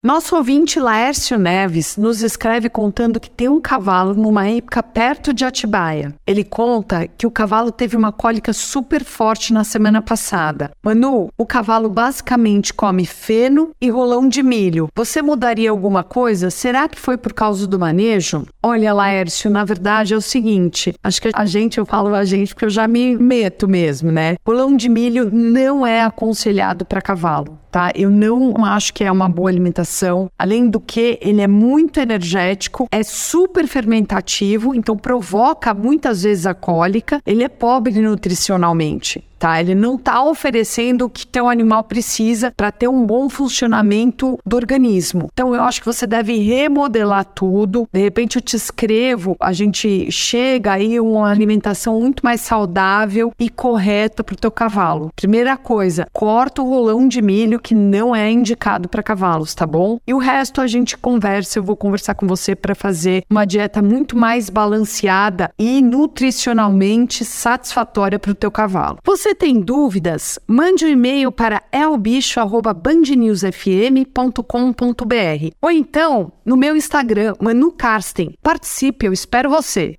Nosso ouvinte Laércio Neves nos escreve contando que tem um cavalo numa época perto de Atibaia. Ele conta que o cavalo teve uma cólica super forte na semana passada. Manu, o cavalo basicamente come feno e rolão de milho. Você mudaria alguma coisa? Será que foi por causa do manejo? Olha, Laércio, na verdade é o seguinte: acho que a gente, eu falo a gente porque eu já me meto mesmo, né? Rolão de milho não é aconselhado para cavalo tá? Eu não acho que é uma boa alimentação. Além do que, ele é muito energético, é super fermentativo, então provoca muitas vezes a cólica. Ele é pobre nutricionalmente tá? Ele não está oferecendo o que teu animal precisa para ter um bom funcionamento do organismo. Então eu acho que você deve remodelar tudo. De repente eu te escrevo, a gente chega aí uma alimentação muito mais saudável e correta para o teu cavalo. Primeira coisa, corta o rolão de milho que não é indicado para cavalos, tá bom? E o resto a gente conversa, eu vou conversar com você para fazer uma dieta muito mais balanceada e nutricionalmente satisfatória para o teu cavalo. Você você tem dúvidas, mande um e-mail para elbicho@bandnewsfm.com.br ou então no meu Instagram, Manu Karsten. Participe, eu espero você.